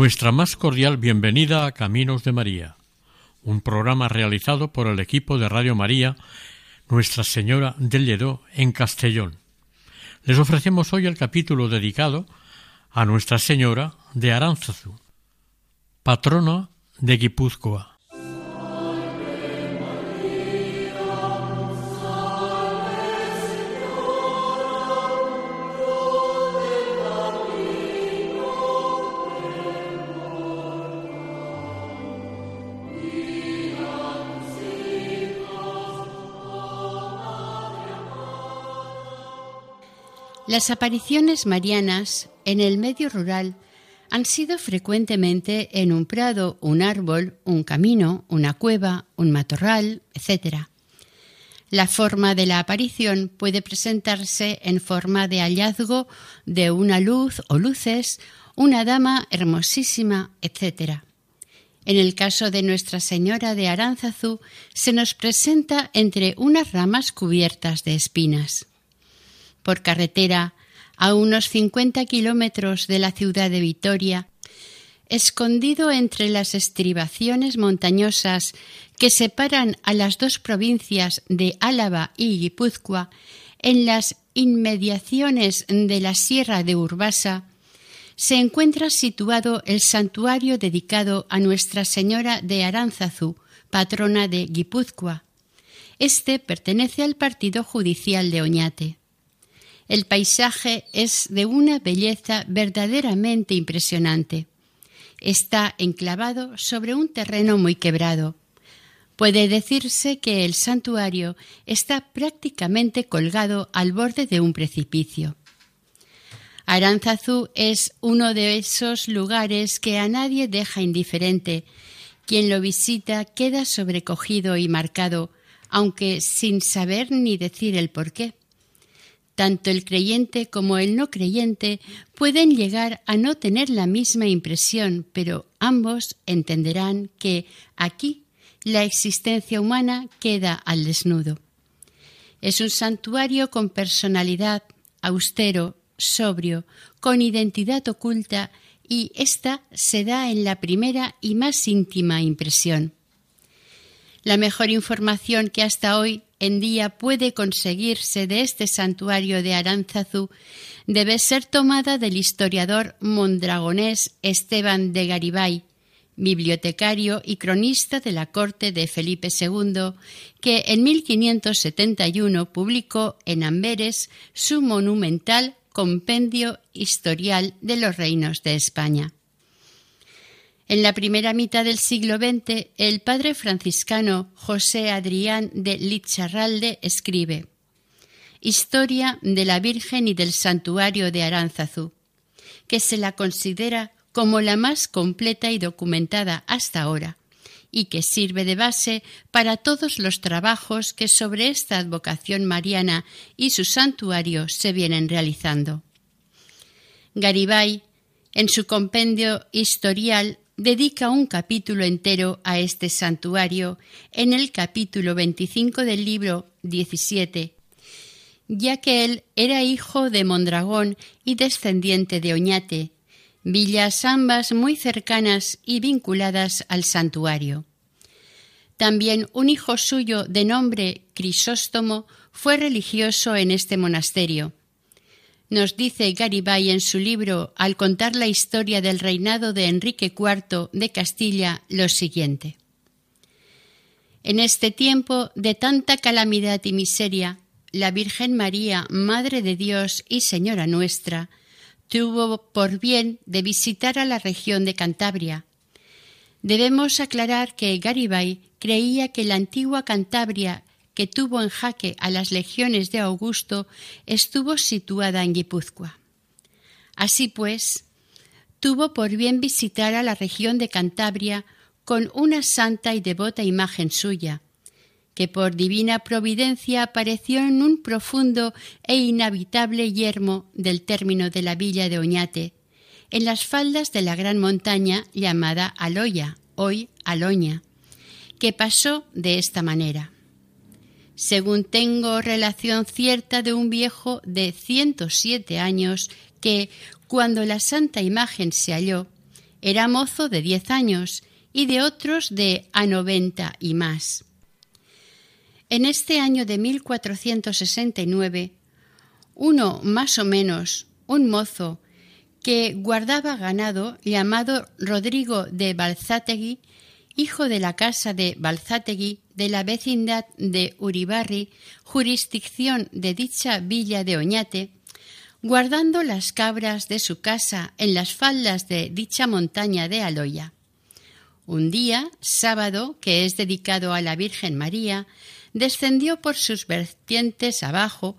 Nuestra más cordial bienvenida a Caminos de María, un programa realizado por el equipo de Radio María Nuestra Señora del Lledó en Castellón. Les ofrecemos hoy el capítulo dedicado a Nuestra Señora de Aránzazu, patrona de Guipúzcoa. Las apariciones marianas en el medio rural han sido frecuentemente en un prado, un árbol, un camino, una cueva, un matorral, etc. La forma de la aparición puede presentarse en forma de hallazgo de una luz o luces, una dama hermosísima, etc. En el caso de Nuestra Señora de Aránzazu, se nos presenta entre unas ramas cubiertas de espinas. Por carretera, a unos 50 kilómetros de la ciudad de Vitoria, escondido entre las estribaciones montañosas que separan a las dos provincias de Álava y Guipúzcoa, en las inmediaciones de la Sierra de Urbasa, se encuentra situado el santuario dedicado a Nuestra Señora de Aránzazu, patrona de Guipúzcoa. Este pertenece al partido judicial de Oñate. El paisaje es de una belleza verdaderamente impresionante. Está enclavado sobre un terreno muy quebrado. Puede decirse que el santuario está prácticamente colgado al borde de un precipicio. Aránzazu es uno de esos lugares que a nadie deja indiferente. Quien lo visita queda sobrecogido y marcado, aunque sin saber ni decir el porqué. Tanto el creyente como el no creyente pueden llegar a no tener la misma impresión, pero ambos entenderán que aquí la existencia humana queda al desnudo. Es un santuario con personalidad, austero, sobrio, con identidad oculta y esta se da en la primera y más íntima impresión. La mejor información que hasta hoy en día puede conseguirse de este santuario de Aránzazu debe ser tomada del historiador mondragonés Esteban de Garibay, bibliotecario y cronista de la corte de Felipe II, que en 1571 publicó en Amberes su monumental Compendio Historial de los Reinos de España. En la primera mitad del siglo XX, el padre franciscano José Adrián de Licharralde escribe Historia de la Virgen y del Santuario de Aránzazu, que se la considera como la más completa y documentada hasta ahora, y que sirve de base para todos los trabajos que sobre esta advocación mariana y su santuario se vienen realizando. Garibay, en su compendio historial, dedica un capítulo entero a este santuario en el capítulo 25 del libro 17, ya que él era hijo de Mondragón y descendiente de Oñate, villas ambas muy cercanas y vinculadas al santuario. También un hijo suyo de nombre Crisóstomo fue religioso en este monasterio, nos dice Garibay en su libro, al contar la historia del reinado de Enrique IV de Castilla, lo siguiente. En este tiempo de tanta calamidad y miseria, la Virgen María, Madre de Dios y Señora nuestra, tuvo por bien de visitar a la región de Cantabria. Debemos aclarar que Garibay creía que la antigua Cantabria que tuvo en jaque a las legiones de Augusto estuvo situada en Guipúzcoa. Así pues, tuvo por bien visitar a la región de Cantabria con una santa y devota imagen suya, que por divina providencia apareció en un profundo e inhabitable yermo del término de la villa de Oñate, en las faldas de la gran montaña llamada Aloya, hoy Aloña, que pasó de esta manera. Según tengo relación cierta de un viejo de ciento siete años que, cuando la santa imagen se halló, era mozo de diez años y de otros de a noventa y más. En este año de 1469, uno más o menos, un mozo que guardaba ganado llamado Rodrigo de Balzátegui, hijo de la casa de Balzátegui de la vecindad de Uribarri, jurisdicción de dicha villa de Oñate, guardando las cabras de su casa en las faldas de dicha montaña de Aloya. Un día, sábado, que es dedicado a la Virgen María, descendió por sus vertientes abajo,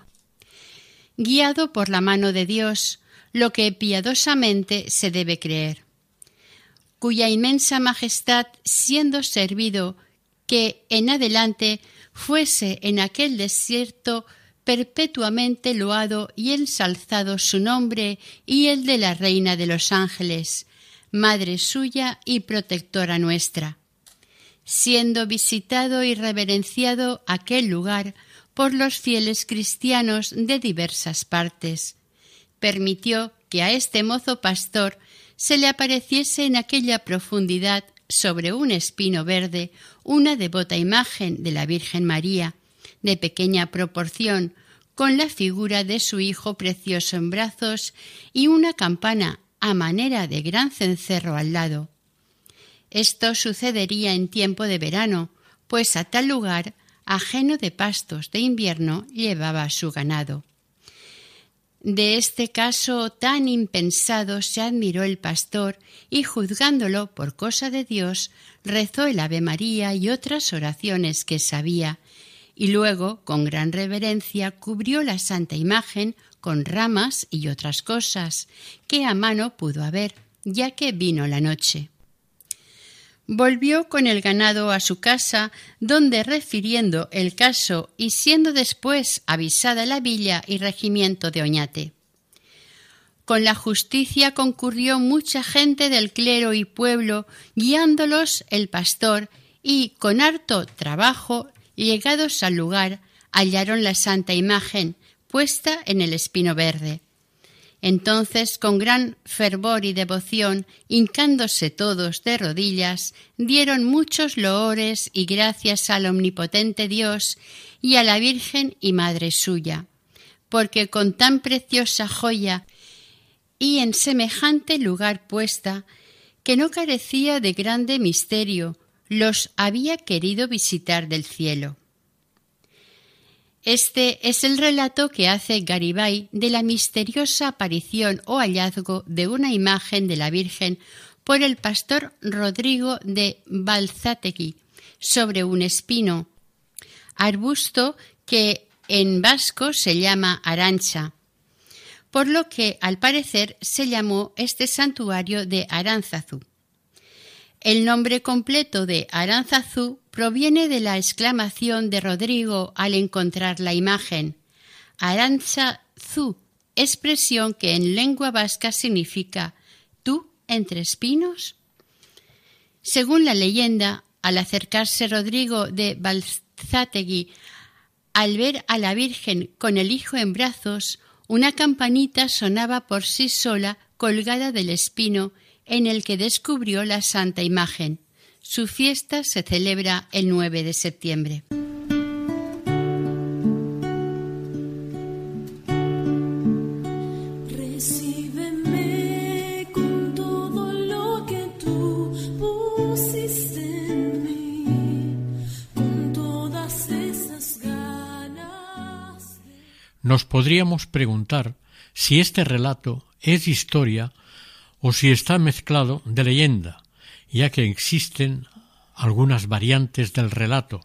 guiado por la mano de Dios, lo que piadosamente se debe creer, cuya inmensa majestad, siendo servido que en adelante fuese en aquel desierto perpetuamente loado y ensalzado su nombre y el de la Reina de los Ángeles, Madre suya y protectora nuestra, siendo visitado y reverenciado aquel lugar por los fieles cristianos de diversas partes. Permitió que a este mozo pastor se le apareciese en aquella profundidad sobre un espino verde una devota imagen de la Virgen María, de pequeña proporción, con la figura de su Hijo precioso en brazos y una campana a manera de gran cencerro al lado. Esto sucedería en tiempo de verano, pues a tal lugar, ajeno de pastos de invierno, llevaba su ganado. De este caso tan impensado se admiró el pastor y juzgándolo por cosa de Dios, rezó el Ave María y otras oraciones que sabía, y luego, con gran reverencia, cubrió la santa imagen con ramas y otras cosas que a mano pudo haber, ya que vino la noche. Volvió con el ganado a su casa, donde refiriendo el caso y siendo después avisada la villa y regimiento de Oñate. Con la justicia concurrió mucha gente del clero y pueblo, guiándolos el pastor, y con harto trabajo, llegados al lugar, hallaron la santa imagen puesta en el espino verde. Entonces, con gran fervor y devoción, hincándose todos de rodillas, dieron muchos loores y gracias al omnipotente Dios y a la Virgen y Madre suya, porque con tan preciosa joya y en semejante lugar puesta, que no carecía de grande misterio, los había querido visitar del cielo. Este es el relato que hace Garibay de la misteriosa aparición o hallazgo de una imagen de la Virgen por el pastor Rodrigo de Balzategui sobre un espino, arbusto que en vasco se llama arancha, por lo que al parecer se llamó este santuario de Aránzazu. El nombre completo de Aranzazú proviene de la exclamación de Rodrigo al encontrar la imagen. Aranzazú, expresión que en lengua vasca significa ¿tú entre espinos? Según la leyenda, al acercarse Rodrigo de Balzátegui al ver a la Virgen con el Hijo en brazos, una campanita sonaba por sí sola colgada del espino en el que descubrió la Santa Imagen. Su fiesta se celebra el 9 de septiembre. con todo lo que tú pusiste en mí, con todas esas ganas. Nos podríamos preguntar si este relato es historia o si está mezclado de leyenda, ya que existen algunas variantes del relato,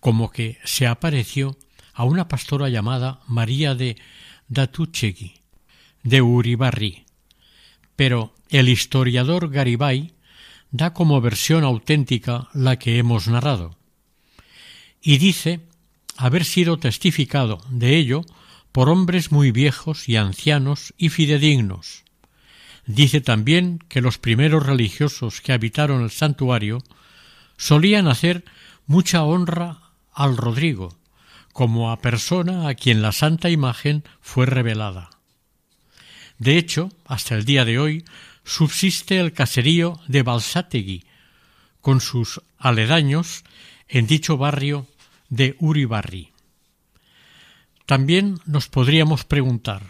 como que se apareció a una pastora llamada María de Datuchegui, de Uribarri. Pero el historiador Garibay da como versión auténtica la que hemos narrado, y dice haber sido testificado de ello por hombres muy viejos y ancianos y fidedignos. Dice también que los primeros religiosos que habitaron el santuario solían hacer mucha honra al Rodrigo, como a persona a quien la santa imagen fue revelada. De hecho, hasta el día de hoy subsiste el caserío de Balsátegui, con sus aledaños en dicho barrio de Uribarri. También nos podríamos preguntar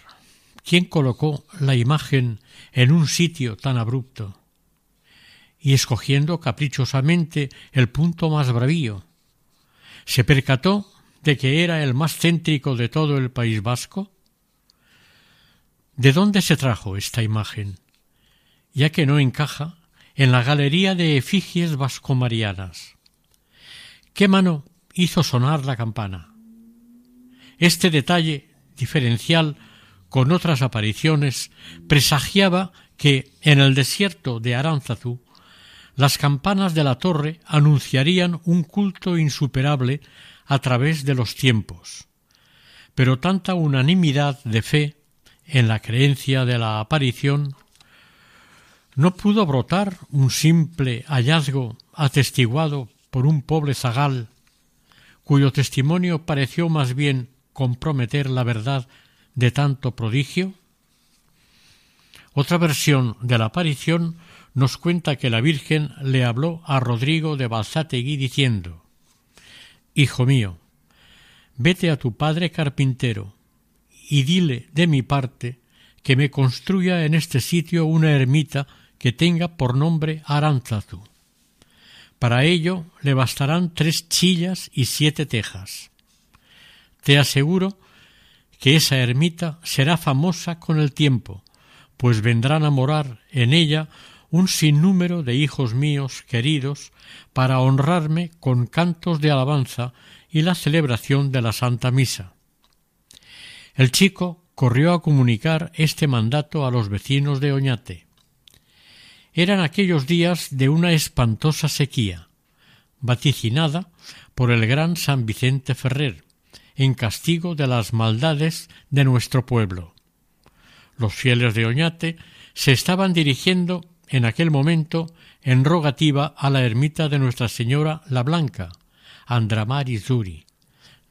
quién colocó la imagen en un sitio tan abrupto y escogiendo caprichosamente el punto más bravío. ¿Se percató de que era el más céntrico de todo el País Vasco? ¿De dónde se trajo esta imagen? Ya que no encaja en la galería de efigies vascomarianas. ¿Qué mano hizo sonar la campana. Este detalle diferencial con otras apariciones presagiaba que en el desierto de Aránzazu las campanas de la torre anunciarían un culto insuperable a través de los tiempos. Pero tanta unanimidad de fe en la creencia de la aparición no pudo brotar un simple hallazgo atestiguado por un pobre zagal cuyo testimonio pareció más bien comprometer la verdad de tanto prodigio? Otra versión de la aparición nos cuenta que la Virgen le habló a Rodrigo de Balsátegui diciendo Hijo mío, vete a tu padre carpintero y dile de mi parte que me construya en este sitio una ermita que tenga por nombre Aránzazu para ello le bastarán tres chillas y siete tejas. Te aseguro que esa ermita será famosa con el tiempo, pues vendrán a morar en ella un sinnúmero de hijos míos queridos para honrarme con cantos de alabanza y la celebración de la Santa Misa. El chico corrió a comunicar este mandato a los vecinos de Oñate. Eran aquellos días de una espantosa sequía, vaticinada por el gran San Vicente Ferrer, en castigo de las maldades de nuestro pueblo. Los fieles de Oñate se estaban dirigiendo en aquel momento en rogativa a la ermita de Nuestra Señora la Blanca, Andramar Zuri,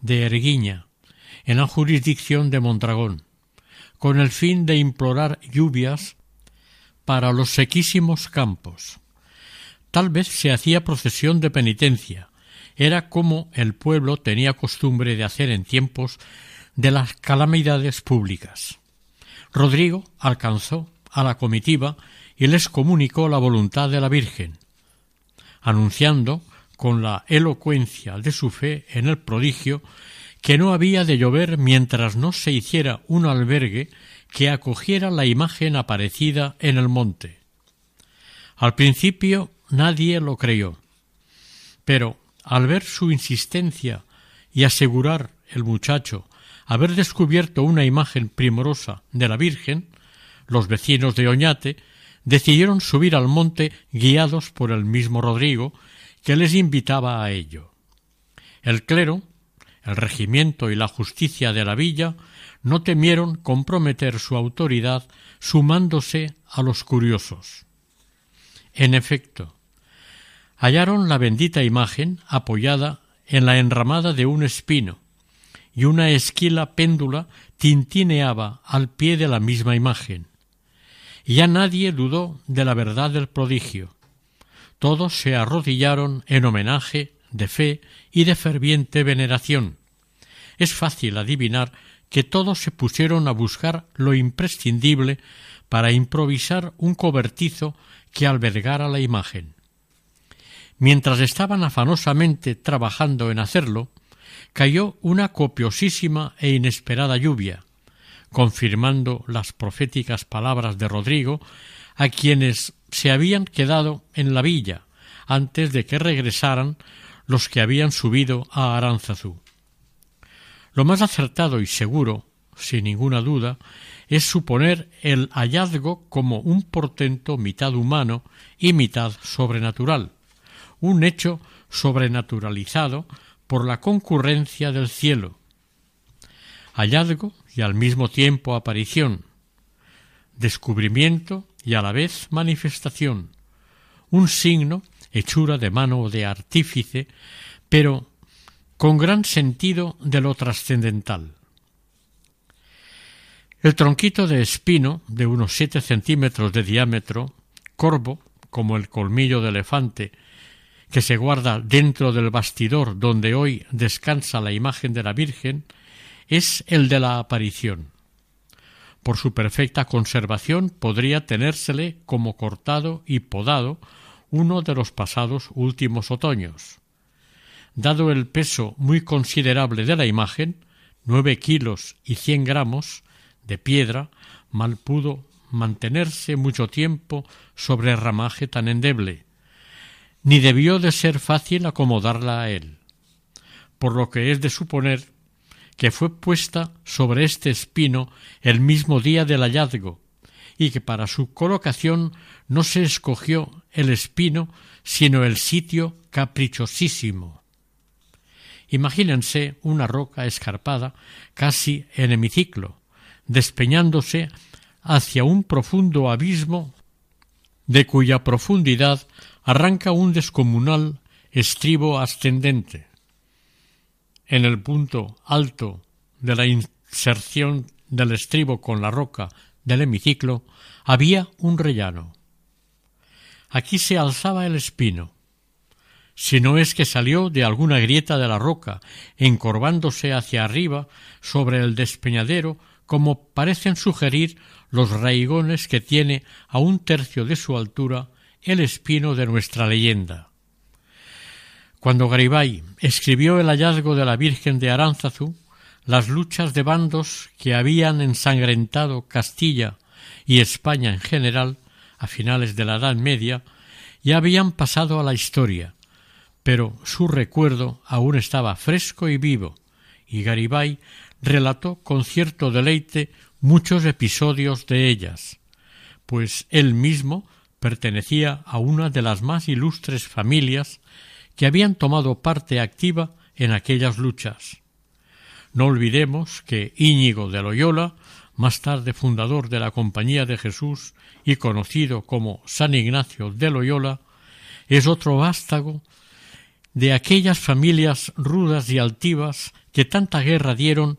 de Erguiña, en la jurisdicción de Mondragón, con el fin de implorar lluvias para los sequísimos campos. Tal vez se hacía procesión de penitencia. Era como el pueblo tenía costumbre de hacer en tiempos de las calamidades públicas. Rodrigo alcanzó a la comitiva y les comunicó la voluntad de la Virgen, anunciando con la elocuencia de su fe en el prodigio que no había de llover mientras no se hiciera un albergue que acogiera la imagen aparecida en el monte. Al principio nadie lo creyó, pero al ver su insistencia y asegurar el muchacho haber descubierto una imagen primorosa de la Virgen, los vecinos de Oñate decidieron subir al monte guiados por el mismo Rodrigo, que les invitaba a ello. El clero, el regimiento y la justicia de la villa no temieron comprometer su autoridad sumándose a los curiosos. En efecto, hallaron la bendita imagen apoyada en la enramada de un espino, y una esquila péndula tintineaba al pie de la misma imagen. Ya nadie dudó de la verdad del prodigio. Todos se arrodillaron en homenaje de fe y de ferviente veneración. Es fácil adivinar que todos se pusieron a buscar lo imprescindible para improvisar un cobertizo que albergara la imagen. Mientras estaban afanosamente trabajando en hacerlo, cayó una copiosísima e inesperada lluvia, confirmando las proféticas palabras de Rodrigo a quienes se habían quedado en la villa antes de que regresaran los que habían subido a Aránzazu. Lo más acertado y seguro, sin ninguna duda, es suponer el hallazgo como un portento mitad humano y mitad sobrenatural, un hecho sobrenaturalizado por la concurrencia del cielo. Hallazgo y al mismo tiempo aparición, descubrimiento y a la vez manifestación, un signo, hechura de mano de artífice, pero con gran sentido de lo trascendental. El tronquito de espino, de unos siete centímetros de diámetro, corvo, como el colmillo de elefante, que se guarda dentro del bastidor donde hoy descansa la imagen de la Virgen, es el de la aparición. Por su perfecta conservación podría tenérsele como cortado y podado uno de los pasados últimos otoños. Dado el peso muy considerable de la imagen, nueve kilos y cien gramos, de piedra, mal pudo mantenerse mucho tiempo sobre ramaje tan endeble, ni debió de ser fácil acomodarla a él, por lo que es de suponer que fue puesta sobre este espino el mismo día del hallazgo, y que para su colocación no se escogió el espino, sino el sitio caprichosísimo. Imagínense una roca escarpada casi en hemiciclo, despeñándose hacia un profundo abismo de cuya profundidad arranca un descomunal estribo ascendente. En el punto alto de la inserción del estribo con la roca del hemiciclo había un rellano. Aquí se alzaba el espino, si no es que salió de alguna grieta de la roca, encorvándose hacia arriba sobre el despeñadero como parecen sugerir los raigones que tiene a un tercio de su altura el espino de nuestra leyenda. Cuando Garibay escribió el hallazgo de la Virgen de Aránzazu, las luchas de bandos que habían ensangrentado Castilla y España en general a finales de la Edad Media ya habían pasado a la historia, pero su recuerdo aún estaba fresco y vivo, y Garibay relató con cierto deleite muchos episodios de ellas, pues él mismo pertenecía a una de las más ilustres familias que habían tomado parte activa en aquellas luchas. No olvidemos que Íñigo de Loyola, más tarde fundador de la Compañía de Jesús y conocido como San Ignacio de Loyola, es otro vástago de aquellas familias rudas y altivas que tanta guerra dieron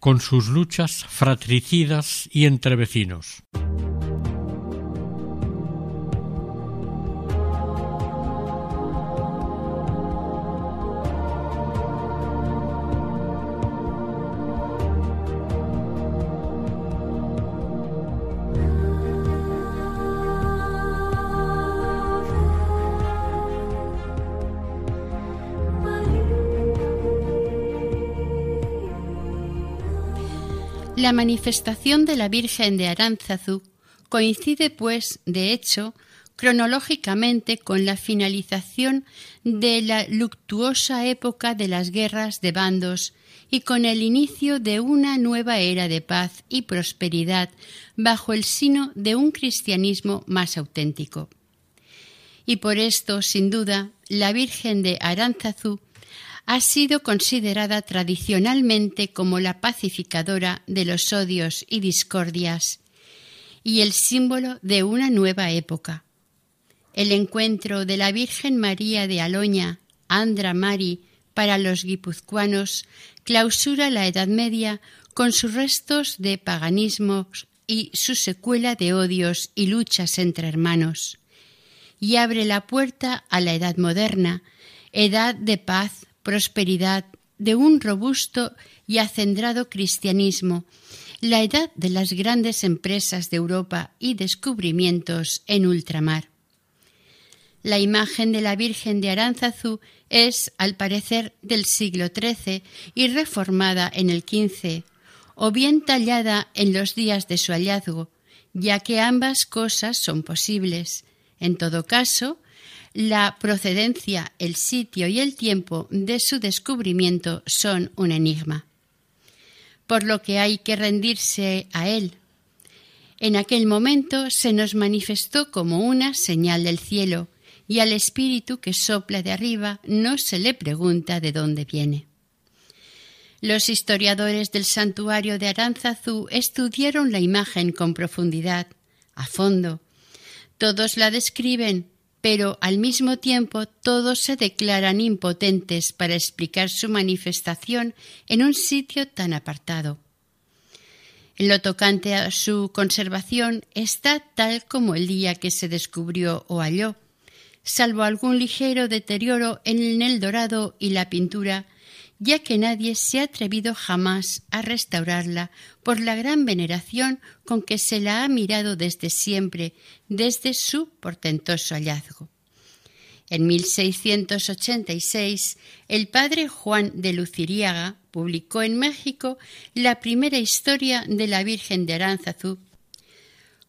con sus luchas fratricidas y entre vecinos. La manifestación de la Virgen de Aránzazu coincide, pues, de hecho, cronológicamente con la finalización de la luctuosa época de las guerras de bandos y con el inicio de una nueva era de paz y prosperidad bajo el sino de un cristianismo más auténtico. Y por esto, sin duda, la Virgen de Aránzazu ha sido considerada tradicionalmente como la pacificadora de los odios y discordias y el símbolo de una nueva época. El encuentro de la Virgen María de Aloña, Andra Mari, para los guipuzcoanos, clausura la Edad Media con sus restos de paganismo y su secuela de odios y luchas entre hermanos, y abre la puerta a la Edad Moderna, edad de paz, prosperidad, de un robusto y acendrado cristianismo, la edad de las grandes empresas de Europa y descubrimientos en ultramar. La imagen de la Virgen de Aránzazu es, al parecer, del siglo XIII y reformada en el XV, o bien tallada en los días de su hallazgo, ya que ambas cosas son posibles. En todo caso, la procedencia, el sitio y el tiempo de su descubrimiento son un enigma, por lo que hay que rendirse a él. En aquel momento se nos manifestó como una señal del cielo, y al espíritu que sopla de arriba no se le pregunta de dónde viene. Los historiadores del santuario de Aránzazu estudiaron la imagen con profundidad, a fondo. Todos la describen, pero al mismo tiempo todos se declaran impotentes para explicar su manifestación en un sitio tan apartado. En lo tocante a su conservación está tal como el día que se descubrió o halló, salvo algún ligero deterioro en el dorado y la pintura, ya que nadie se ha atrevido jamás a restaurarla por la gran veneración con que se la ha mirado desde siempre, desde su portentoso hallazgo. En 1686, el padre Juan de Luciriaga publicó en México la primera historia de la Virgen de Aránzazu,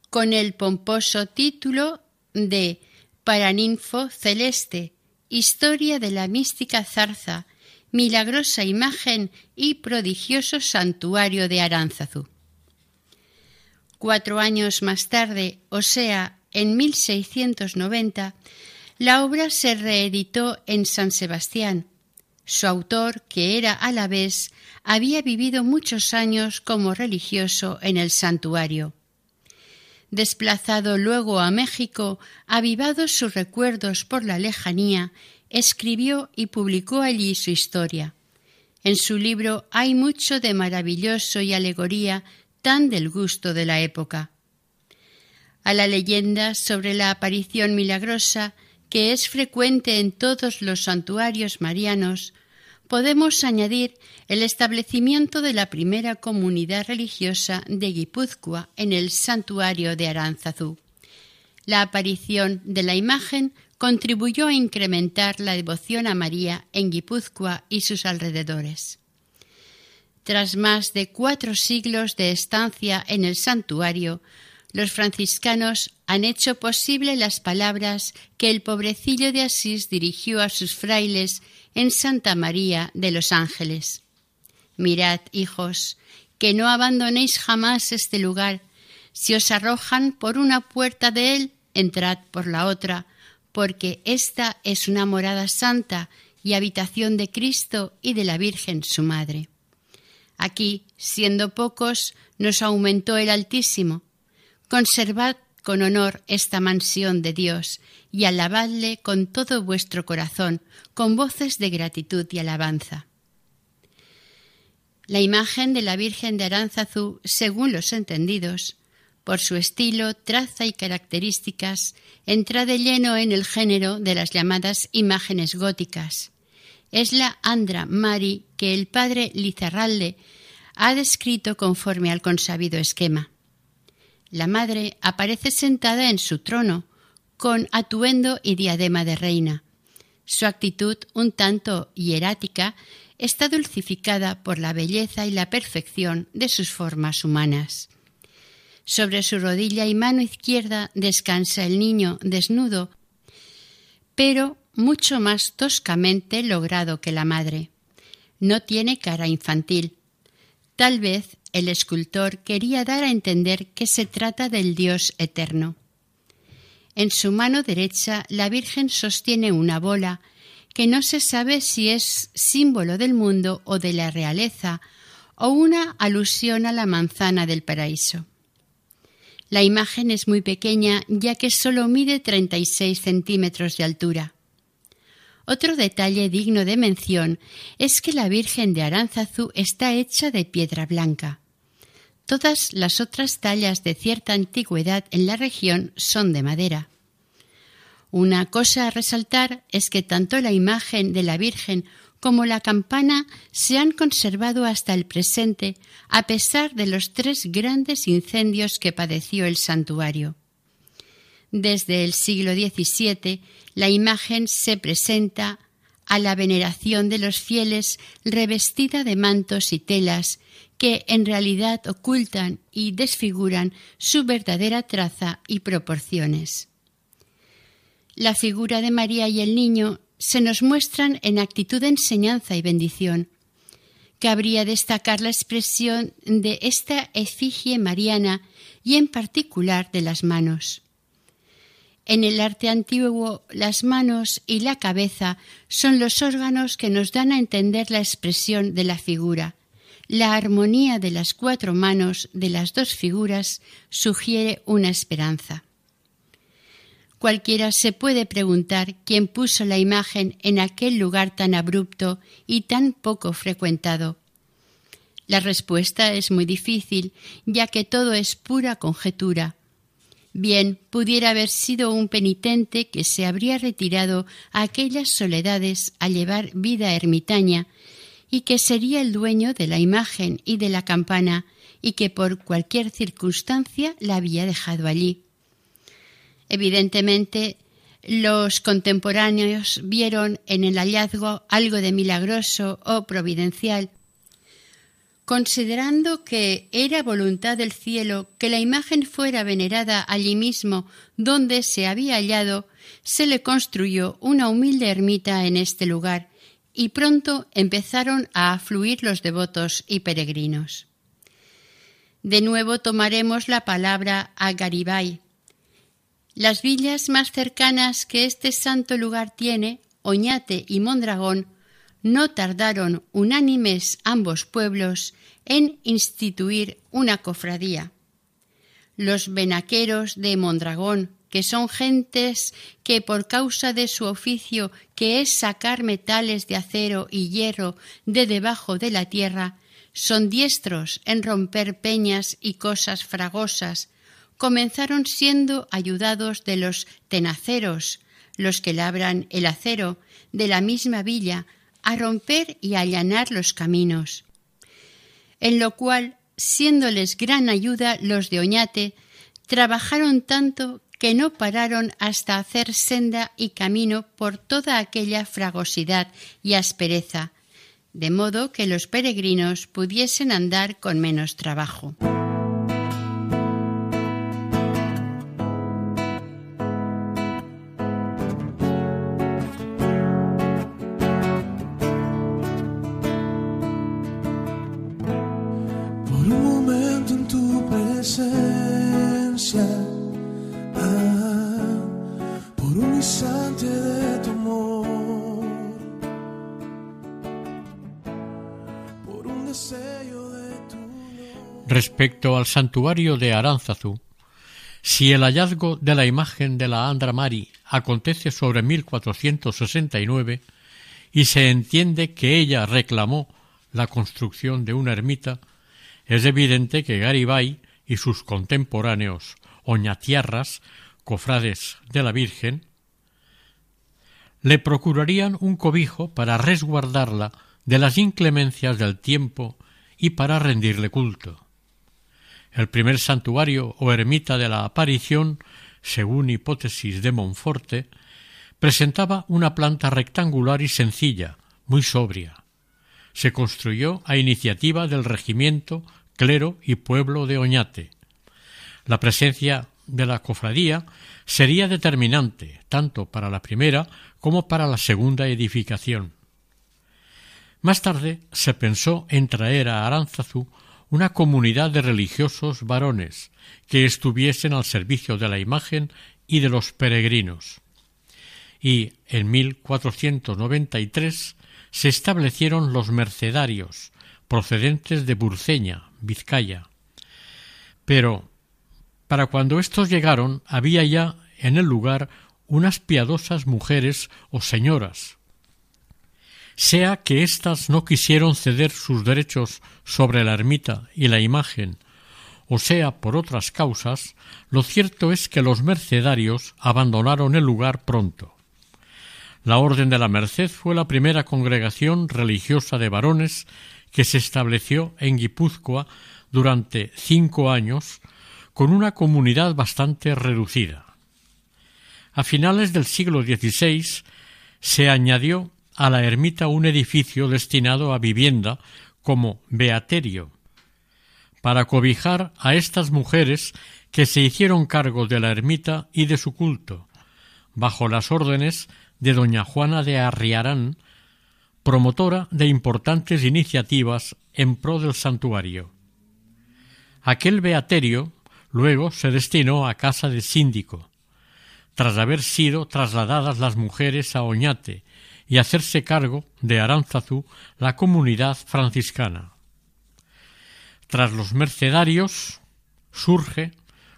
con el pomposo título de Paraninfo Celeste, Historia de la mística zarza, milagrosa imagen y prodigioso santuario de Aránzazu. Cuatro años más tarde, o sea, en 1690, la obra se reeditó en San Sebastián. Su autor, que era a la vez, había vivido muchos años como religioso en el santuario. Desplazado luego a México, avivados sus recuerdos por la lejanía, escribió y publicó allí su historia. En su libro hay mucho de maravilloso y alegoría tan del gusto de la época. A la leyenda sobre la aparición milagrosa, que es frecuente en todos los santuarios marianos, podemos añadir el establecimiento de la primera comunidad religiosa de Guipúzcoa en el santuario de Aránzazu. La aparición de la imagen contribuyó a incrementar la devoción a María en Guipúzcoa y sus alrededores. Tras más de cuatro siglos de estancia en el santuario, los franciscanos han hecho posible las palabras que el pobrecillo de Asís dirigió a sus frailes en Santa María de los Ángeles. Mirad, hijos, que no abandonéis jamás este lugar. Si os arrojan por una puerta de él, entrad por la otra, porque esta es una morada santa y habitación de Cristo y de la Virgen su Madre. Aquí, siendo pocos, nos aumentó el Altísimo. Conservad con honor esta mansión de Dios y alabadle con todo vuestro corazón, con voces de gratitud y alabanza. La imagen de la Virgen de Aránzazu, según los entendidos, por su estilo, traza y características, entra de lleno en el género de las llamadas imágenes góticas. Es la Andra Mari que el padre Lizarralde ha descrito conforme al consabido esquema. La madre aparece sentada en su trono, con atuendo y diadema de reina. Su actitud, un tanto hierática, está dulcificada por la belleza y la perfección de sus formas humanas. Sobre su rodilla y mano izquierda descansa el niño desnudo, pero mucho más toscamente logrado que la madre. No tiene cara infantil. Tal vez el escultor quería dar a entender que se trata del Dios eterno. En su mano derecha la Virgen sostiene una bola que no se sabe si es símbolo del mundo o de la realeza o una alusión a la manzana del paraíso. La imagen es muy pequeña ya que solo mide 36 centímetros de altura. Otro detalle digno de mención es que la Virgen de Aránzazu está hecha de piedra blanca. Todas las otras tallas de cierta antigüedad en la región son de madera. Una cosa a resaltar es que tanto la imagen de la Virgen como la campana se han conservado hasta el presente a pesar de los tres grandes incendios que padeció el santuario. Desde el siglo XVII la imagen se presenta a la veneración de los fieles revestida de mantos y telas que en realidad ocultan y desfiguran su verdadera traza y proporciones. La figura de María y el niño se nos muestran en actitud de enseñanza y bendición. Cabría destacar la expresión de esta efigie mariana y en particular de las manos. En el arte antiguo, las manos y la cabeza son los órganos que nos dan a entender la expresión de la figura. La armonía de las cuatro manos de las dos figuras sugiere una esperanza. Cualquiera se puede preguntar quién puso la imagen en aquel lugar tan abrupto y tan poco frecuentado. La respuesta es muy difícil, ya que todo es pura conjetura. Bien, pudiera haber sido un penitente que se habría retirado a aquellas soledades a llevar vida ermitaña y que sería el dueño de la imagen y de la campana y que por cualquier circunstancia la había dejado allí. Evidentemente, los contemporáneos vieron en el hallazgo algo de milagroso o providencial, considerando que era voluntad del cielo que la imagen fuera venerada allí mismo donde se había hallado, se le construyó una humilde ermita en este lugar, y pronto empezaron a afluir los devotos y peregrinos. De nuevo tomaremos la palabra a Garibay. Las villas más cercanas que este santo lugar tiene, Oñate y Mondragón, no tardaron unánimes ambos pueblos en instituir una cofradía. Los venaqueros de Mondragón, que son gentes que por causa de su oficio, que es sacar metales de acero y hierro de debajo de la tierra, son diestros en romper peñas y cosas fragosas, comenzaron siendo ayudados de los tenaceros, los que labran el acero, de la misma villa, a romper y allanar los caminos. En lo cual, siéndoles gran ayuda los de Oñate, trabajaron tanto que no pararon hasta hacer senda y camino por toda aquella fragosidad y aspereza, de modo que los peregrinos pudiesen andar con menos trabajo. Respecto al santuario de Aránzazu, si el hallazgo de la imagen de la Andra Mari acontece sobre 1469 y se entiende que ella reclamó la construcción de una ermita, es evidente que Garibay y sus contemporáneos oñatiarras, cofrades de la Virgen, le procurarían un cobijo para resguardarla de las inclemencias del tiempo y para rendirle culto. El primer santuario o ermita de la aparición, según hipótesis de Monforte, presentaba una planta rectangular y sencilla, muy sobria. Se construyó a iniciativa del regimiento, clero y pueblo de Oñate. La presencia de la cofradía sería determinante tanto para la primera como para la segunda edificación. Más tarde se pensó en traer a Aránzazu una comunidad de religiosos varones que estuviesen al servicio de la imagen y de los peregrinos. Y en 1493 se establecieron los mercedarios, procedentes de Burceña, Vizcaya. Pero para cuando estos llegaron había ya en el lugar unas piadosas mujeres o señoras, sea que éstas no quisieron ceder sus derechos sobre la ermita y la imagen, o sea por otras causas, lo cierto es que los mercedarios abandonaron el lugar pronto. La Orden de la Merced fue la primera congregación religiosa de varones que se estableció en Guipúzcoa durante cinco años, con una comunidad bastante reducida. A finales del siglo XVI se añadió a la ermita un edificio destinado a vivienda como beaterio, para cobijar a estas mujeres que se hicieron cargo de la ermita y de su culto, bajo las órdenes de doña Juana de Arriarán, promotora de importantes iniciativas en pro del santuario. Aquel beaterio luego se destinó a casa de síndico, tras haber sido trasladadas las mujeres a Oñate y hacerse cargo de Aránzazu la comunidad franciscana. Tras los mercedarios surge,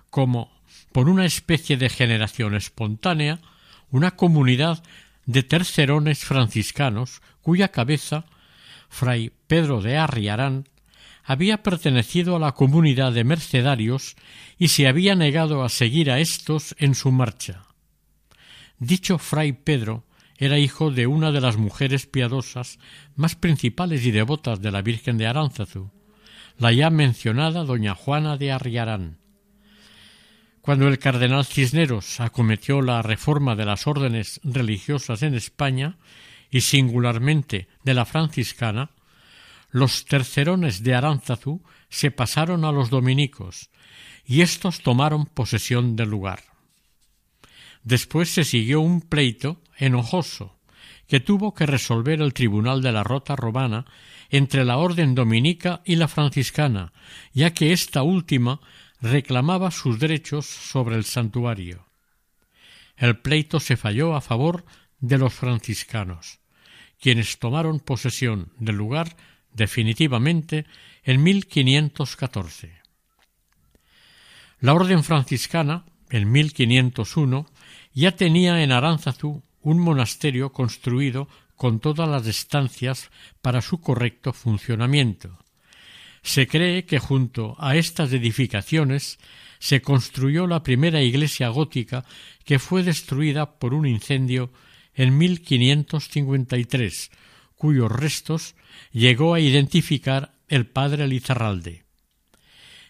como por una especie de generación espontánea, una comunidad de tercerones franciscanos cuya cabeza, fray Pedro de Arriarán, había pertenecido a la comunidad de mercedarios y se había negado a seguir a éstos en su marcha. Dicho fray Pedro era hijo de una de las mujeres piadosas más principales y devotas de la Virgen de Aránzazu, la ya mencionada doña Juana de Arriarán. Cuando el cardenal Cisneros acometió la reforma de las órdenes religiosas en España, y singularmente de la franciscana, los tercerones de Aránzazu se pasaron a los dominicos, y éstos tomaron posesión del lugar. Después se siguió un pleito enojoso que tuvo que resolver el tribunal de la Rota Romana entre la orden dominica y la franciscana, ya que esta última reclamaba sus derechos sobre el santuario. El pleito se falló a favor de los franciscanos, quienes tomaron posesión del lugar definitivamente en 1514. La orden franciscana, en 1501, ya tenía en Aránzazu un monasterio construido con todas las estancias para su correcto funcionamiento. Se cree que junto a estas edificaciones se construyó la primera iglesia gótica que fue destruida por un incendio en 1553, cuyos restos llegó a identificar el padre Lizarralde.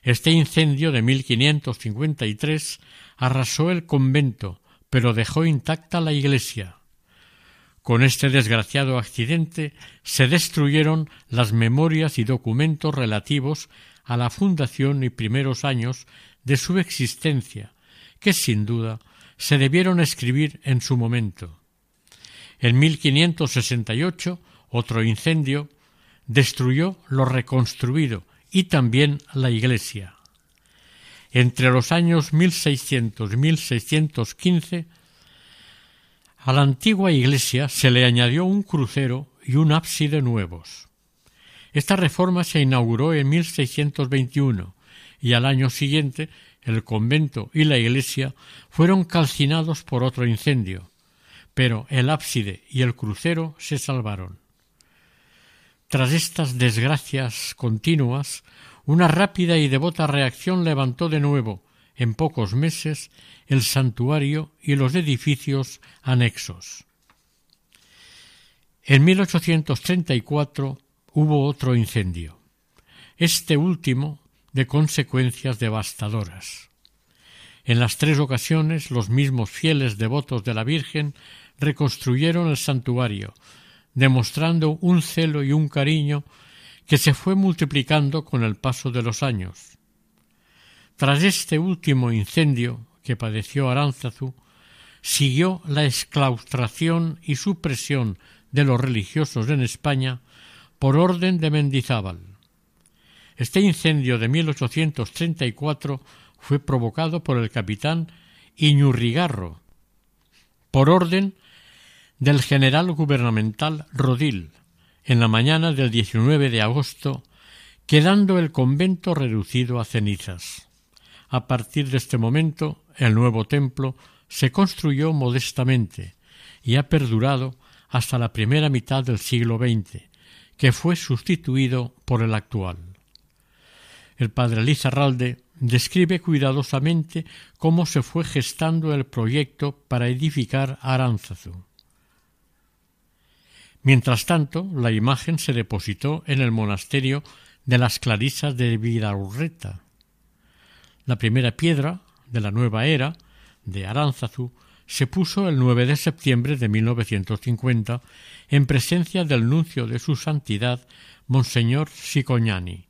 Este incendio de 1553 arrasó el convento, pero dejó intacta la iglesia. Con este desgraciado accidente se destruyeron las memorias y documentos relativos a la fundación y primeros años de su existencia, que sin duda se debieron escribir en su momento. En 1568 otro incendio destruyó lo reconstruido y también la iglesia. Entre los años 1600 y 1615, a la antigua iglesia se le añadió un crucero y un ábside nuevos. Esta reforma se inauguró en 1621 y al año siguiente el convento y la iglesia fueron calcinados por otro incendio, pero el ábside y el crucero se salvaron. Tras estas desgracias continuas, una rápida y devota reacción levantó de nuevo, en pocos meses, el santuario y los edificios anexos. En 1834 hubo otro incendio, este último de consecuencias devastadoras. En las tres ocasiones los mismos fieles devotos de la Virgen reconstruyeron el santuario, demostrando un celo y un cariño que se fue multiplicando con el paso de los años. Tras este último incendio que padeció Aránzazu, siguió la exclaustración y supresión de los religiosos en España por orden de Mendizábal. Este incendio de 1834 fue provocado por el capitán Iñurrigarro, por orden del general gubernamental Rodil, en la mañana del 19 de agosto, quedando el convento reducido a cenizas. A partir de este momento, el nuevo templo se construyó modestamente y ha perdurado hasta la primera mitad del siglo XX, que fue sustituido por el actual. El padre Lizarralde describe cuidadosamente cómo se fue gestando el proyecto para edificar Aránzazu. Mientras tanto, la imagen se depositó en el monasterio de las Clarisas de Vidaurreta. La primera piedra de la nueva era de Aránzazu se puso el 9 de septiembre de 1950 en presencia del nuncio de su santidad Monseñor Sicoñani,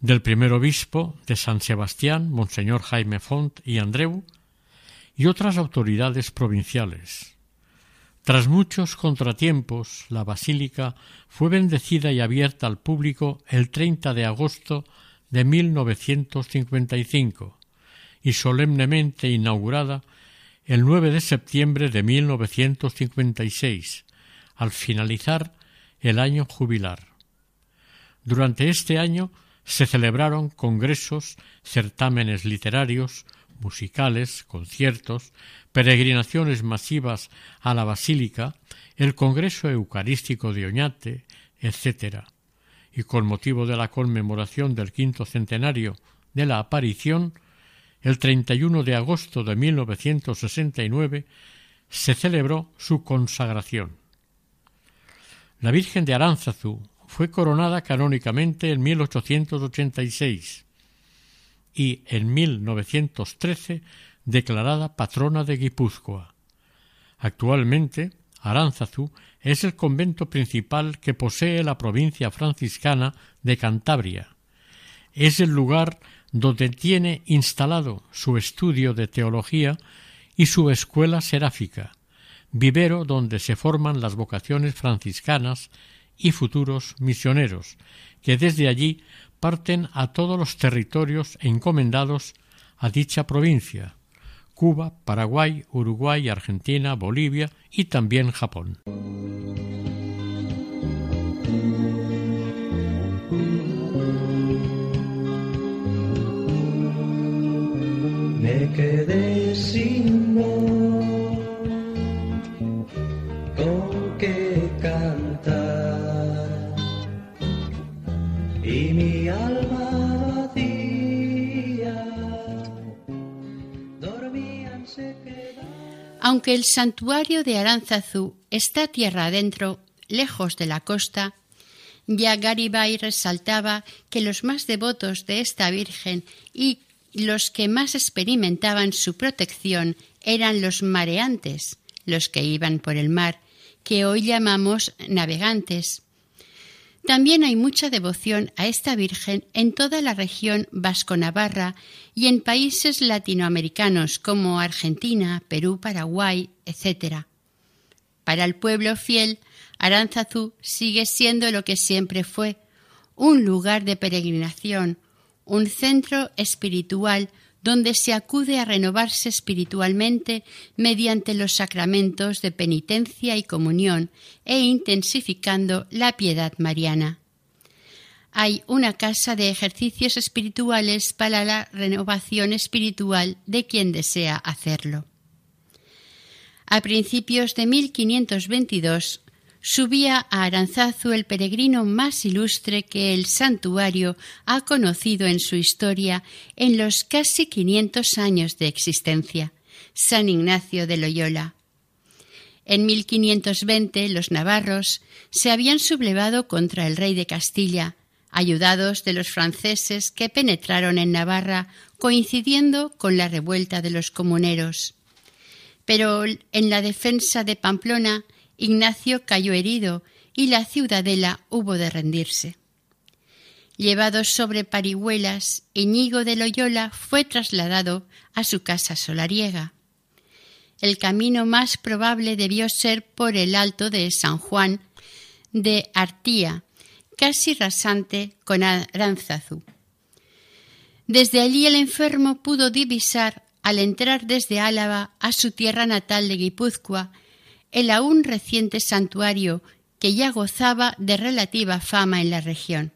del primer obispo de San Sebastián, Monseñor Jaime Font y Andreu, y otras autoridades provinciales. Tras muchos contratiempos, la basílica fue bendecida y abierta al público el 30 de agosto de 1955 y solemnemente inaugurada el 9 de septiembre de 1956, al finalizar el año jubilar. Durante este año se celebraron congresos, certámenes literarios, musicales, conciertos, peregrinaciones masivas a la Basílica, el Congreso Eucarístico de Oñate, etc. Y con motivo de la conmemoración del quinto centenario de la aparición, el 31 de agosto de 1969 se celebró su consagración. La Virgen de Aránzazu fue coronada canónicamente en 1886 y en 1913 declarada patrona de Guipúzcoa. Actualmente, Aránzazu es el convento principal que posee la provincia franciscana de Cantabria. Es el lugar donde tiene instalado su estudio de teología y su escuela seráfica, vivero donde se forman las vocaciones franciscanas y futuros misioneros, que desde allí parten a todos los territorios encomendados a dicha provincia, Cuba, Paraguay, Uruguay, Argentina, Bolivia y también Japón. Me quedé sin Aunque el santuario de Aránzazu está tierra adentro, lejos de la costa, ya Garibay resaltaba que los más devotos de esta Virgen y los que más experimentaban su protección eran los mareantes, los que iban por el mar, que hoy llamamos navegantes. También hay mucha devoción a esta Virgen en toda la región vasco-navarra y en países latinoamericanos como Argentina, Perú, Paraguay, etc. Para el pueblo fiel, Aránzazu sigue siendo lo que siempre fue, un lugar de peregrinación, un centro espiritual donde se acude a renovarse espiritualmente mediante los sacramentos de penitencia y comunión e intensificando la piedad mariana. Hay una casa de ejercicios espirituales para la renovación espiritual de quien desea hacerlo. A principios de 1522 subía a Aranzazu el peregrino más ilustre que el santuario ha conocido en su historia en los casi 500 años de existencia, San Ignacio de Loyola. En 1520 los navarros se habían sublevado contra el rey de Castilla, ayudados de los franceses que penetraron en Navarra coincidiendo con la revuelta de los comuneros. Pero en la defensa de Pamplona Ignacio cayó herido y la ciudadela hubo de rendirse. Llevado sobre parihuelas, Iñigo de Loyola fue trasladado a su casa solariega. El camino más probable debió ser por el alto de San Juan de Artía, casi rasante con Aránzazu. Desde allí el enfermo pudo divisar, al entrar desde Álava a su tierra natal de Guipúzcoa, el aún reciente santuario que ya gozaba de relativa fama en la región.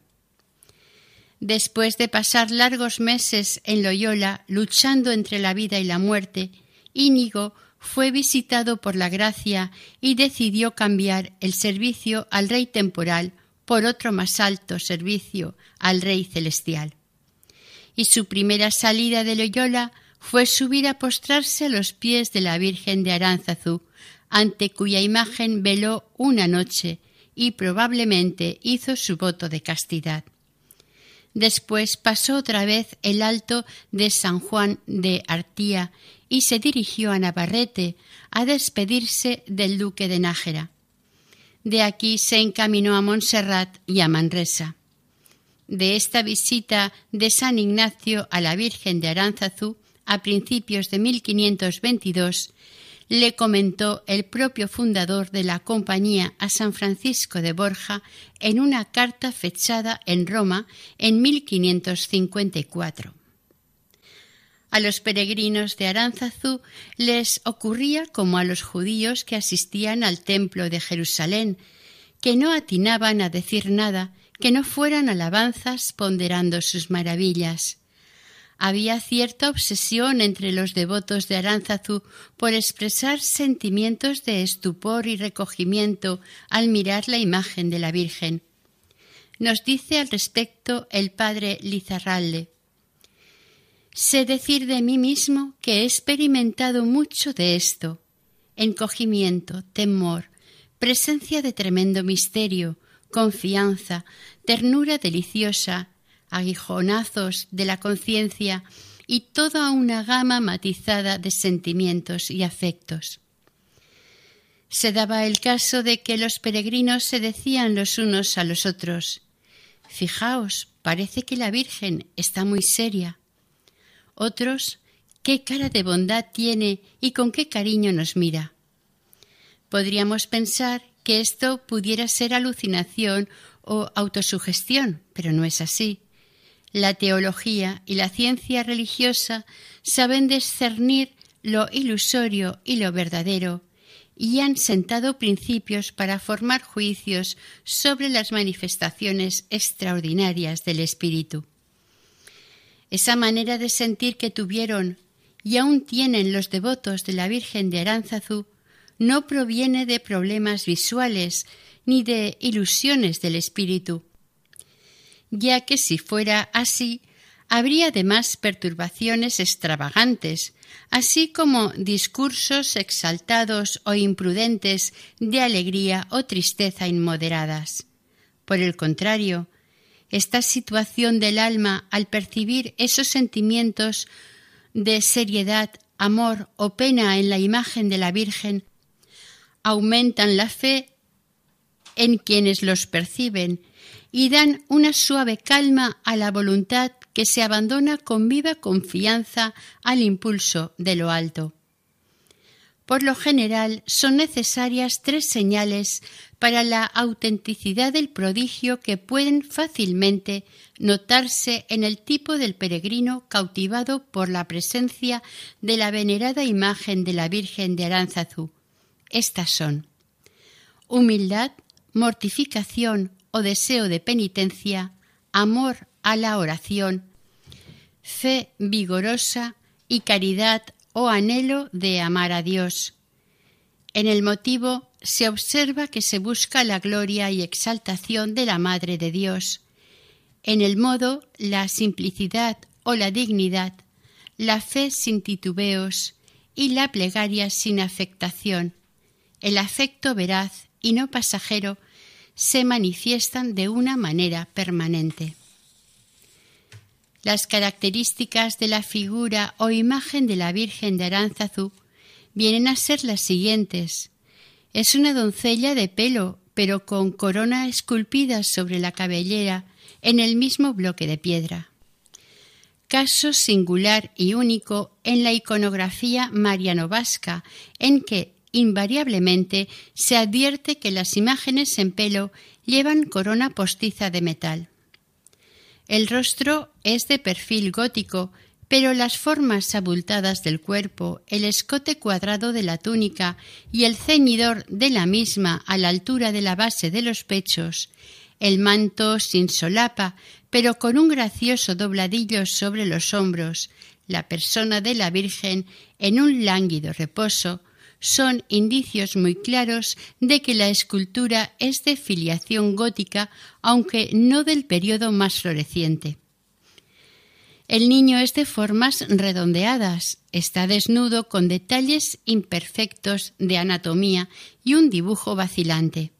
Después de pasar largos meses en Loyola luchando entre la vida y la muerte, Íñigo fue visitado por la gracia y decidió cambiar el servicio al Rey temporal por otro más alto servicio al Rey celestial. Y su primera salida de Loyola fue subir a postrarse a los pies de la Virgen de Aránzazu, ante cuya imagen veló una noche y probablemente hizo su voto de castidad. Después pasó otra vez el alto de San Juan de Artía y se dirigió a Navarrete a despedirse del duque de Nájera. De aquí se encaminó a Montserrat y a Manresa. De esta visita de San Ignacio a la Virgen de Aránzazu a principios de 1522, le comentó el propio fundador de la compañía a San Francisco de Borja en una carta fechada en Roma en 1554. A los peregrinos de Aránzazu les ocurría como a los judíos que asistían al templo de Jerusalén, que no atinaban a decir nada que no fueran alabanzas ponderando sus maravillas. Había cierta obsesión entre los devotos de Aránzazu por expresar sentimientos de estupor y recogimiento al mirar la imagen de la Virgen. Nos dice al respecto el padre Lizarralde. Sé decir de mí mismo que he experimentado mucho de esto encogimiento, temor, presencia de tremendo misterio, confianza, ternura deliciosa, aguijonazos de la conciencia y toda una gama matizada de sentimientos y afectos. Se daba el caso de que los peregrinos se decían los unos a los otros Fijaos, parece que la Virgen está muy seria. Otros, qué cara de bondad tiene y con qué cariño nos mira. Podríamos pensar que esto pudiera ser alucinación o autosugestión, pero no es así. La teología y la ciencia religiosa saben discernir lo ilusorio y lo verdadero, y han sentado principios para formar juicios sobre las manifestaciones extraordinarias del Espíritu. Esa manera de sentir que tuvieron y aún tienen los devotos de la Virgen de Aránzazu no proviene de problemas visuales ni de ilusiones del espíritu, ya que si fuera así, habría además perturbaciones extravagantes, así como discursos exaltados o imprudentes de alegría o tristeza inmoderadas. Por el contrario, esta situación del alma al percibir esos sentimientos de seriedad, amor o pena en la imagen de la Virgen aumentan la fe en quienes los perciben y dan una suave calma a la voluntad que se abandona con viva confianza al impulso de lo alto. Por lo general son necesarias tres señales para la autenticidad del prodigio que pueden fácilmente notarse en el tipo del peregrino cautivado por la presencia de la venerada imagen de la Virgen de Aránzazu. Estas son humildad, mortificación o deseo de penitencia, amor a la oración, fe vigorosa y caridad o anhelo de amar a Dios. En el motivo se observa que se busca la gloria y exaltación de la Madre de Dios. En el modo, la simplicidad o la dignidad, la fe sin titubeos y la plegaria sin afectación. El afecto veraz y no pasajero se manifiestan de una manera permanente. Las características de la figura o imagen de la Virgen de Aránzazu vienen a ser las siguientes. Es una doncella de pelo, pero con corona esculpida sobre la cabellera en el mismo bloque de piedra. Caso singular y único en la iconografía marianovasca, en que invariablemente se advierte que las imágenes en pelo llevan corona postiza de metal. El rostro es de perfil gótico, pero las formas abultadas del cuerpo, el escote cuadrado de la túnica y el ceñidor de la misma a la altura de la base de los pechos, el manto sin solapa, pero con un gracioso dobladillo sobre los hombros, la persona de la Virgen en un lánguido reposo, son indicios muy claros de que la escultura es de filiación gótica, aunque no del periodo más floreciente. El niño es de formas redondeadas, está desnudo con detalles imperfectos de anatomía y un dibujo vacilante.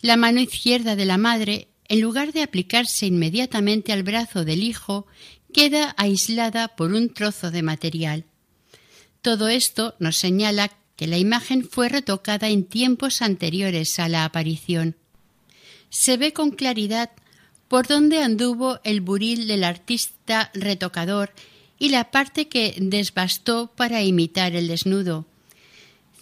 La mano izquierda de la madre, en lugar de aplicarse inmediatamente al brazo del hijo, queda aislada por un trozo de material. Todo esto nos señala que la imagen fue retocada en tiempos anteriores a la aparición. Se ve con claridad por dónde anduvo el buril del artista retocador y la parte que desbastó para imitar el desnudo.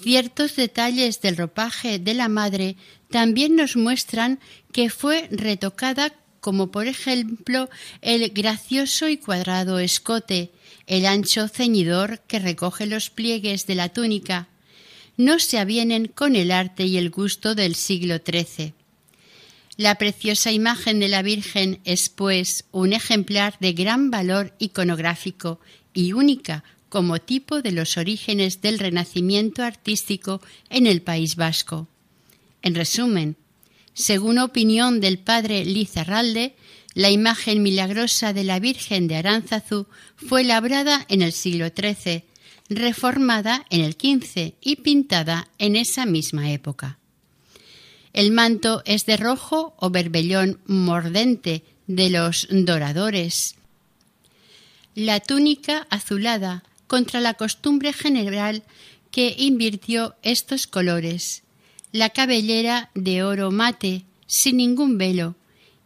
Ciertos detalles del ropaje de la madre también nos muestran que fue retocada como por ejemplo el gracioso y cuadrado escote, el ancho ceñidor que recoge los pliegues de la túnica, no se avienen con el arte y el gusto del siglo XIII. La preciosa imagen de la Virgen es, pues, un ejemplar de gran valor iconográfico y única como tipo de los orígenes del renacimiento artístico en el País Vasco. En resumen, según opinión del padre Lizarralde, la imagen milagrosa de la Virgen de Aránzazu fue labrada en el siglo XIII, reformada en el XV y pintada en esa misma época. El manto es de rojo o berbellón mordente de los doradores. La túnica azulada contra la costumbre general que invirtió estos colores. La cabellera de oro mate, sin ningún velo,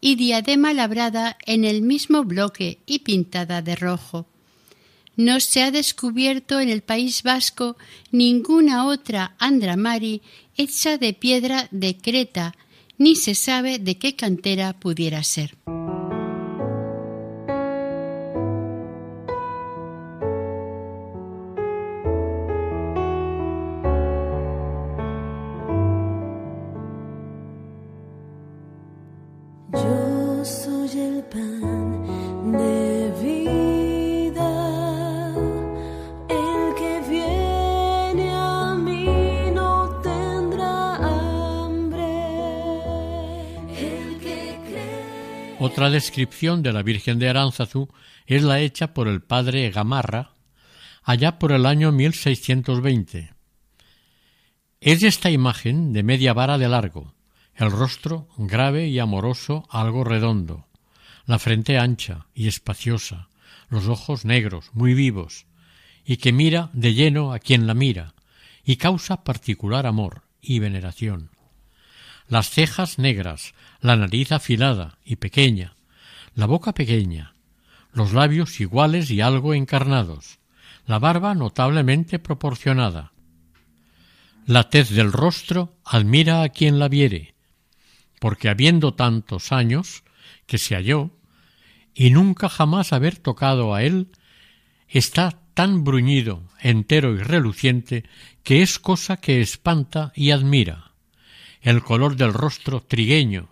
y diadema labrada en el mismo bloque y pintada de rojo. No se ha descubierto en el País Vasco ninguna otra andramari hecha de piedra de Creta, ni se sabe de qué cantera pudiera ser. Yo soy el pan Otra descripción de la Virgen de Aránzazu es la hecha por el padre Gamarra allá por el año 1620. Es esta imagen de media vara de largo, el rostro grave y amoroso algo redondo, la frente ancha y espaciosa, los ojos negros, muy vivos, y que mira de lleno a quien la mira, y causa particular amor y veneración. Las cejas negras, la nariz afilada y pequeña, la boca pequeña, los labios iguales y algo encarnados, la barba notablemente proporcionada. La tez del rostro admira a quien la viere, porque habiendo tantos años que se halló, y nunca jamás haber tocado a él, está tan bruñido, entero y reluciente, que es cosa que espanta y admira. El color del rostro trigueño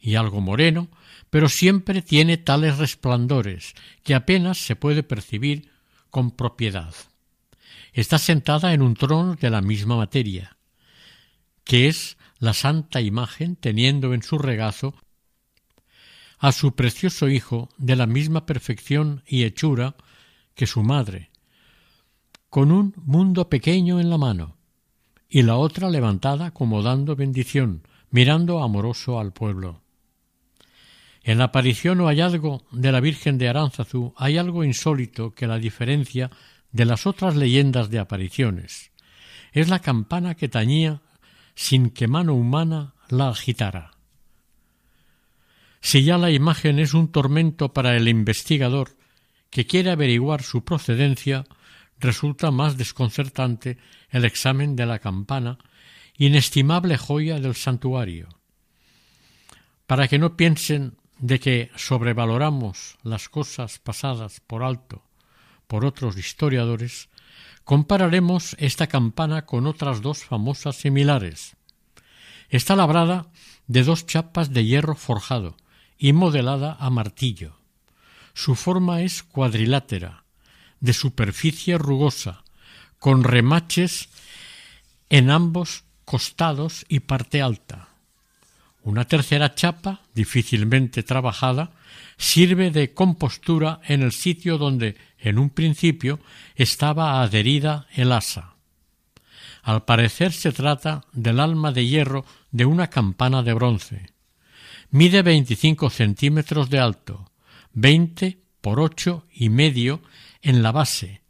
y algo moreno, pero siempre tiene tales resplandores que apenas se puede percibir con propiedad. Está sentada en un trono de la misma materia, que es la santa imagen teniendo en su regazo a su precioso hijo de la misma perfección y hechura que su madre, con un mundo pequeño en la mano, y la otra levantada como dando bendición, mirando amoroso al pueblo. En la aparición o hallazgo de la Virgen de Aránzazu hay algo insólito que la diferencia de las otras leyendas de apariciones. Es la campana que tañía sin que mano humana la agitara. Si ya la imagen es un tormento para el investigador que quiere averiguar su procedencia, resulta más desconcertante el examen de la campana, inestimable joya del santuario. Para que no piensen de que sobrevaloramos las cosas pasadas por alto por otros historiadores, compararemos esta campana con otras dos famosas similares. Está labrada de dos chapas de hierro forjado y modelada a martillo. Su forma es cuadrilátera, de superficie rugosa, con remaches en ambos costados y parte alta. Una tercera chapa, difícilmente trabajada, sirve de compostura en el sitio donde en un principio estaba adherida el asa. Al parecer se trata del alma de hierro de una campana de bronce. Mide veinticinco centímetros de alto, veinte por ocho y medio en la base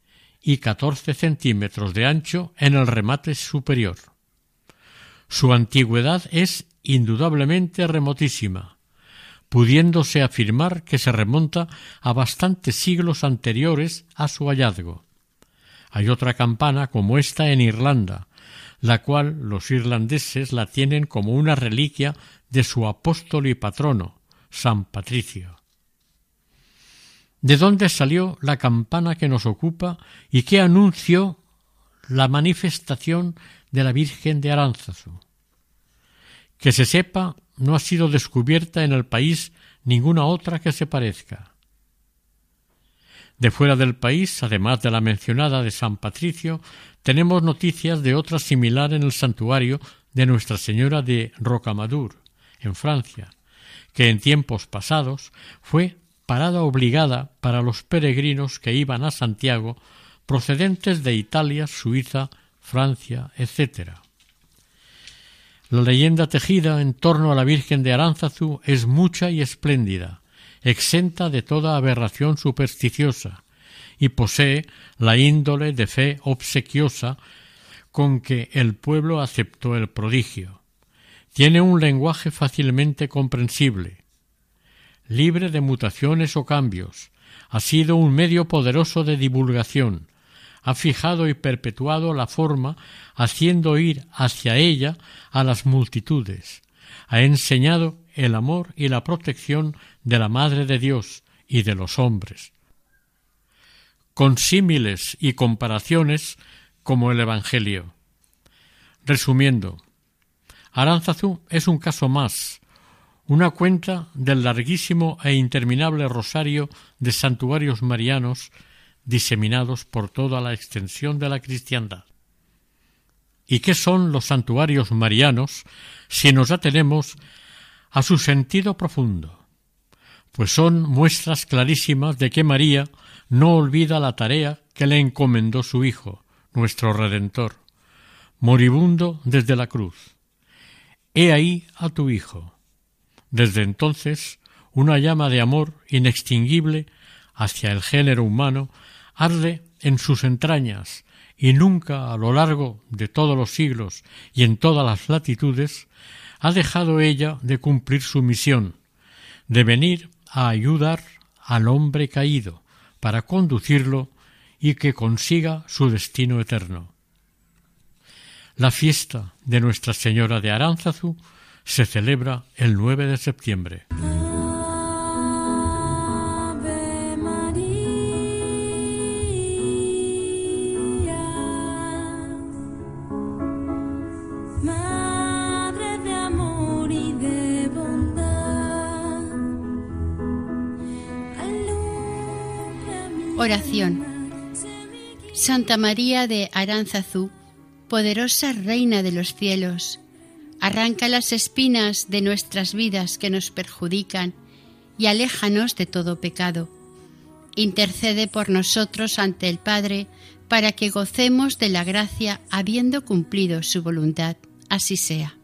y catorce centímetros de ancho en el remate superior. Su antigüedad es indudablemente remotísima, pudiéndose afirmar que se remonta a bastantes siglos anteriores a su hallazgo. Hay otra campana como esta en Irlanda, la cual los irlandeses la tienen como una reliquia de su apóstol y patrono, San Patricio. ¿De dónde salió la campana que nos ocupa y qué anunció la manifestación de la Virgen de Aránzazu? Que se sepa, no ha sido descubierta en el país ninguna otra que se parezca. De fuera del país, además de la mencionada de San Patricio, tenemos noticias de otra similar en el santuario de Nuestra Señora de Rocamadour, en Francia, que en tiempos pasados fue parada obligada para los peregrinos que iban a Santiago procedentes de Italia, Suiza, Francia, etc. La leyenda tejida en torno a la Virgen de Aránzazu es mucha y espléndida, exenta de toda aberración supersticiosa, y posee la índole de fe obsequiosa con que el pueblo aceptó el prodigio. Tiene un lenguaje fácilmente comprensible, libre de mutaciones o cambios, ha sido un medio poderoso de divulgación, ha fijado y perpetuado la forma, haciendo ir hacia ella a las multitudes, ha enseñado el amor y la protección de la Madre de Dios y de los hombres. Con símiles y comparaciones como el Evangelio. Resumiendo, Aránzazu es un caso más, una cuenta del larguísimo e interminable rosario de santuarios marianos diseminados por toda la extensión de la cristiandad. ¿Y qué son los santuarios marianos si nos atenemos a su sentido profundo? Pues son muestras clarísimas de que María no olvida la tarea que le encomendó su Hijo, nuestro Redentor, moribundo desde la cruz. He ahí a tu Hijo. Desde entonces, una llama de amor inextinguible hacia el género humano arde en sus entrañas y nunca a lo largo de todos los siglos y en todas las latitudes ha dejado ella de cumplir su misión, de venir a ayudar al hombre caído para conducirlo y que consiga su destino eterno. La fiesta de Nuestra Señora de Aránzazu se celebra el 9 de septiembre. Oración. Santa María de Aránzazu, poderosa Reina de los cielos, arranca las espinas de nuestras vidas que nos perjudican y aléjanos de todo pecado. Intercede por nosotros ante el Padre para que gocemos de la gracia habiendo cumplido su voluntad. Así sea.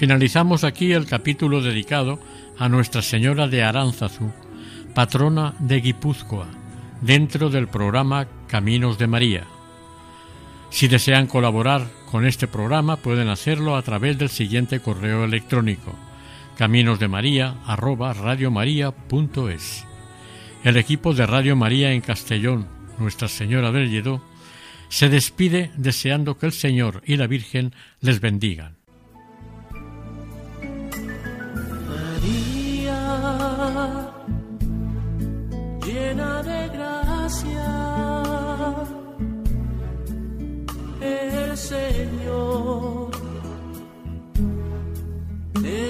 Finalizamos aquí el capítulo dedicado a Nuestra Señora de Aránzazu, patrona de Guipúzcoa, dentro del programa Caminos de María. Si desean colaborar con este programa pueden hacerlo a través del siguiente correo electrónico caminosdemaria@radiomaria.es. El equipo de Radio María en Castellón, Nuestra Señora del Lledó, se despide deseando que el Señor y la Virgen les bendigan.